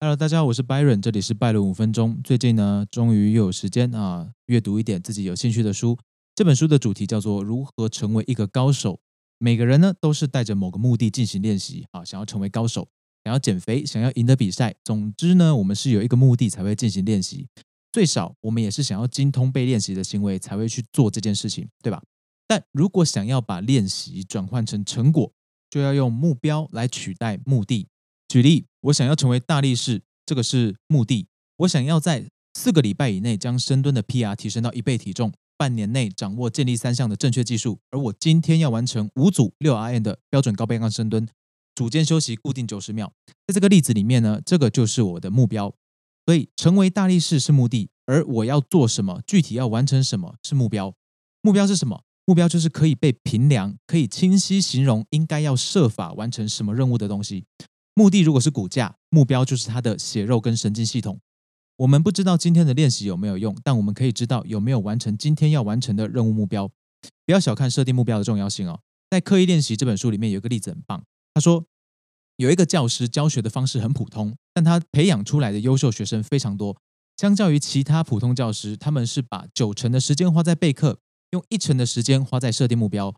Hello，大家好，我是 Byron，这里是拜伦五分钟。最近呢，终于又有时间啊，阅读一点自己有兴趣的书。这本书的主题叫做《如何成为一个高手》。每个人呢，都是带着某个目的进行练习啊，想要成为高手，想要减肥，想要赢得比赛。总之呢，我们是有一个目的才会进行练习。最少，我们也是想要精通被练习的行为才会去做这件事情，对吧？但如果想要把练习转换成成果，就要用目标来取代目的。举例，我想要成为大力士，这个是目的。我想要在四个礼拜以内将深蹲的 PR 提升到一倍体重，半年内掌握建立三项的正确技术。而我今天要完成五组六 RM 的标准高背杠深蹲，组间休息固定九十秒。在这个例子里面呢，这个就是我的目标。所以，成为大力士是目的，而我要做什么，具体要完成什么是目标。目标是什么？目标就是可以被评量、可以清晰形容，应该要设法完成什么任务的东西。目的如果是骨架，目标就是它的血肉跟神经系统。我们不知道今天的练习有没有用，但我们可以知道有没有完成今天要完成的任务目标。不要小看设定目标的重要性哦。在《刻意练习》这本书里面有一个例子很棒，他说有一个教师教学的方式很普通，但他培养出来的优秀学生非常多。相较于其他普通教师，他们是把九成的时间花在备课。用一成的时间花在设定目标，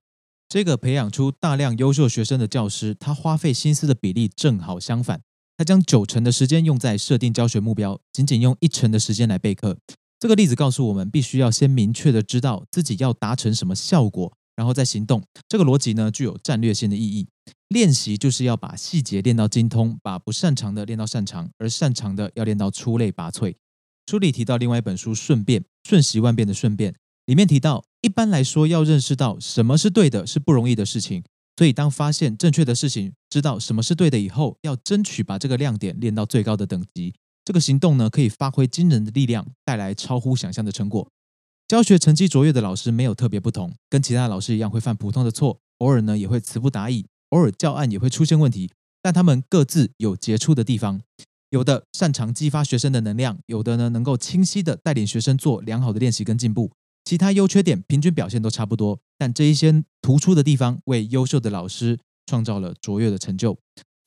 这个培养出大量优秀学生的教师，他花费心思的比例正好相反。他将九成的时间用在设定教学目标，仅仅用一成的时间来备课。这个例子告诉我们，必须要先明确的知道自己要达成什么效果，然后再行动。这个逻辑呢，具有战略性的意义。练习就是要把细节练到精通，把不擅长的练到擅长，而擅长的要练到出类拔萃。书里提到另外一本书《顺便瞬息万变的顺便》。里面提到，一般来说，要认识到什么是对的，是不容易的事情。所以，当发现正确的事情，知道什么是对的以后，要争取把这个亮点练到最高的等级。这个行动呢，可以发挥惊人的力量，带来超乎想象的成果。教学成绩卓越的老师没有特别不同，跟其他老师一样会犯普通的错，偶尔呢也会词不达意，偶尔教案也会出现问题。但他们各自有杰出的地方，有的擅长激发学生的能量，有的呢能够清晰的带领学生做良好的练习跟进步。其他优缺点平均表现都差不多，但这一些突出的地方为优秀的老师创造了卓越的成就。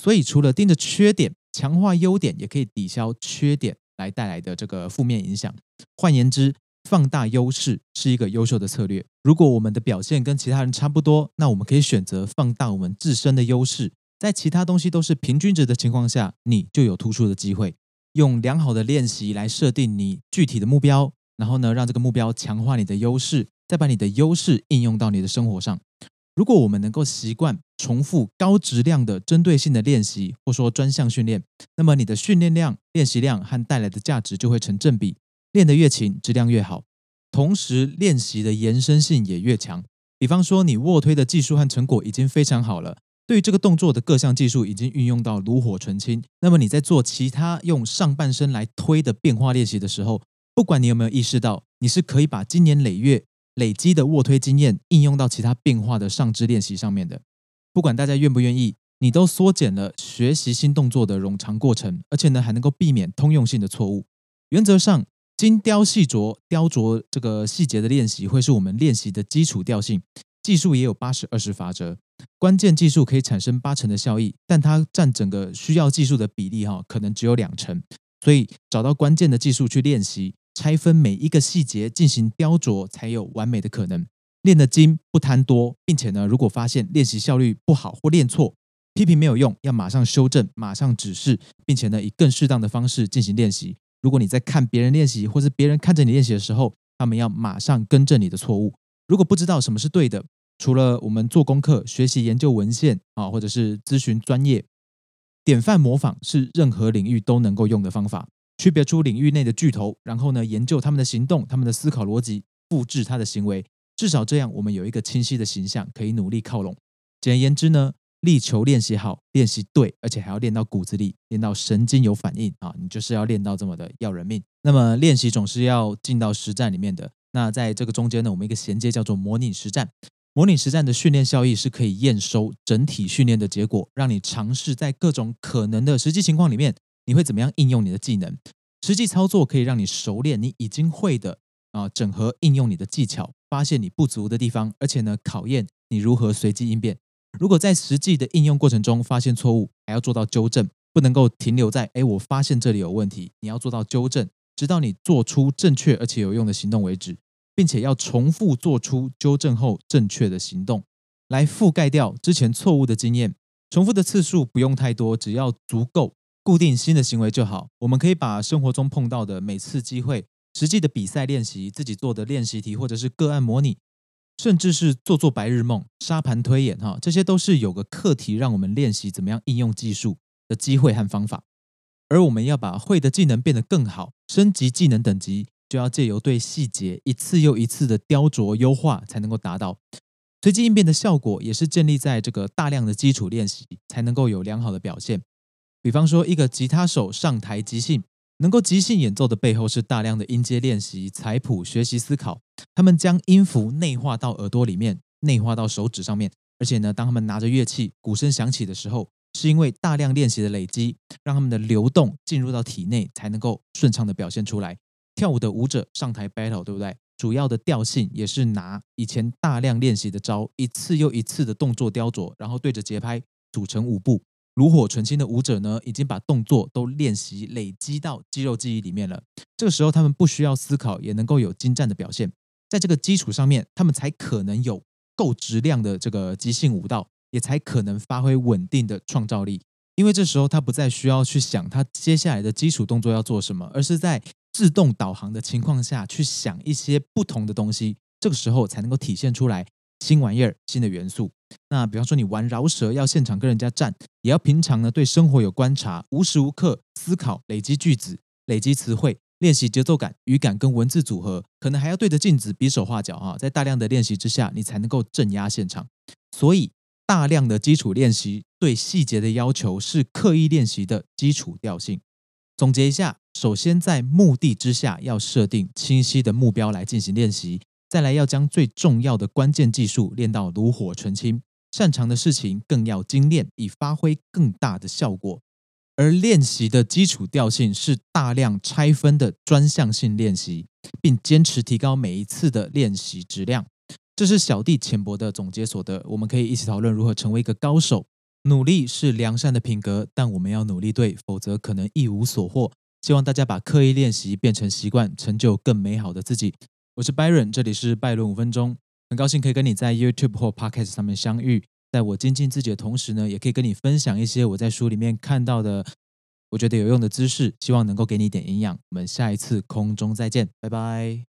所以，除了盯着缺点，强化优点也可以抵消缺点来带来的这个负面影响。换言之，放大优势是一个优秀的策略。如果我们的表现跟其他人差不多，那我们可以选择放大我们自身的优势。在其他东西都是平均值的情况下，你就有突出的机会。用良好的练习来设定你具体的目标。然后呢，让这个目标强化你的优势，再把你的优势应用到你的生活上。如果我们能够习惯重复高质量的针对性的练习，或说专项训练，那么你的训练量、练习量和带来的价值就会成正比。练得越勤，质量越好，同时练习的延伸性也越强。比方说，你卧推的技术和成果已经非常好了，对于这个动作的各项技术已经运用到炉火纯青。那么你在做其他用上半身来推的变化练习的时候，不管你有没有意识到，你是可以把今年累月累积的卧推经验应用到其他变化的上肢练习上面的。不管大家愿不愿意，你都缩减了学习新动作的冗长过程，而且呢还能够避免通用性的错误。原则上，精雕细琢、雕琢这个细节的练习会是我们练习的基础调性。技术也有八十二十法则，关键技术可以产生八成的效益，但它占整个需要技术的比例哈，可能只有两成。所以找到关键的技术去练习。拆分每一个细节进行雕琢，才有完美的可能。练的精不贪多，并且呢，如果发现练习效率不好或练错，批评没有用，要马上修正，马上指示，并且呢，以更适当的方式进行练习。如果你在看别人练习，或是别人看着你练习的时候，他们要马上更正你的错误。如果不知道什么是对的，除了我们做功课、学习研究文献啊，或者是咨询专业，典范模仿是任何领域都能够用的方法。区别出领域内的巨头，然后呢，研究他们的行动、他们的思考逻辑，复制他的行为。至少这样，我们有一个清晰的形象，可以努力靠拢。简而言之呢，力求练习好、练习对，而且还要练到骨子里，练到神经有反应啊！你就是要练到这么的要人命。那么练习总是要进到实战里面的。那在这个中间呢，我们一个衔接叫做模拟实战。模拟实战的训练效益是可以验收整体训练的结果，让你尝试在各种可能的实际情况里面。你会怎么样应用你的技能？实际操作可以让你熟练你已经会的啊，整合应用你的技巧，发现你不足的地方，而且呢，考验你如何随机应变。如果在实际的应用过程中发现错误，还要做到纠正，不能够停留在哎，我发现这里有问题，你要做到纠正，直到你做出正确而且有用的行动为止，并且要重复做出纠正后正确的行动，来覆盖掉之前错误的经验。重复的次数不用太多，只要足够固定新的行为就好。我们可以把生活中碰到的每次机会、实际的比赛练习、自己做的练习题，或者是个案模拟，甚至是做做白日梦、沙盘推演，哈，这些都是有个课题让我们练习怎么样应用技术的机会和方法。而我们要把会的技能变得更好，升级技能等级，就要借由对细节一次又一次的雕琢优化，才能够达到。随机应变的效果也是建立在这个大量的基础练习才能够有良好的表现。比方说，一个吉他手上台即兴，能够即兴演奏的背后是大量的音阶练习、采谱、学习、思考。他们将音符内化到耳朵里面，内化到手指上面。而且呢，当他们拿着乐器，鼓声响起的时候，是因为大量练习的累积，让他们的流动进入到体内，才能够顺畅的表现出来。跳舞的舞者上台 battle，对不对？主要的调性也是拿以前大量练习的招，一次又一次的动作雕琢，然后对着节拍组成舞步。炉火纯青的舞者呢，已经把动作都练习累积到肌肉记忆里面了。这个时候，他们不需要思考，也能够有精湛的表现。在这个基础上面，他们才可能有够质量的这个即兴舞蹈，也才可能发挥稳定的创造力。因为这时候他不再需要去想他接下来的基础动作要做什么，而是在。自动导航的情况下去想一些不同的东西，这个时候才能够体现出来新玩意儿、新的元素。那比方说你玩饶舌要现场跟人家战，也要平常呢对生活有观察，无时无刻思考、累积句子、累积词汇、练习节奏感、语感跟文字组合，可能还要对着镜子比手画脚啊。在大量的练习之下，你才能够镇压现场。所以大量的基础练习对细节的要求是刻意练习的基础调性。总结一下。首先，在目的之下要设定清晰的目标来进行练习，再来要将最重要的关键技术练到炉火纯青，擅长的事情更要精炼，以发挥更大的效果。而练习的基础调性是大量拆分的专项性练习，并坚持提高每一次的练习质量。这是小弟浅薄的总结所得，我们可以一起讨论如何成为一个高手。努力是良善的品格，但我们要努力对，否则可能一无所获。希望大家把刻意练习变成习惯，成就更美好的自己。我是 Byron，这里是拜伦五分钟。很高兴可以跟你在 YouTube 或 Podcast 上面相遇。在我精进自己的同时呢，也可以跟你分享一些我在书里面看到的，我觉得有用的知识，希望能够给你一点营养。我们下一次空中再见，拜拜。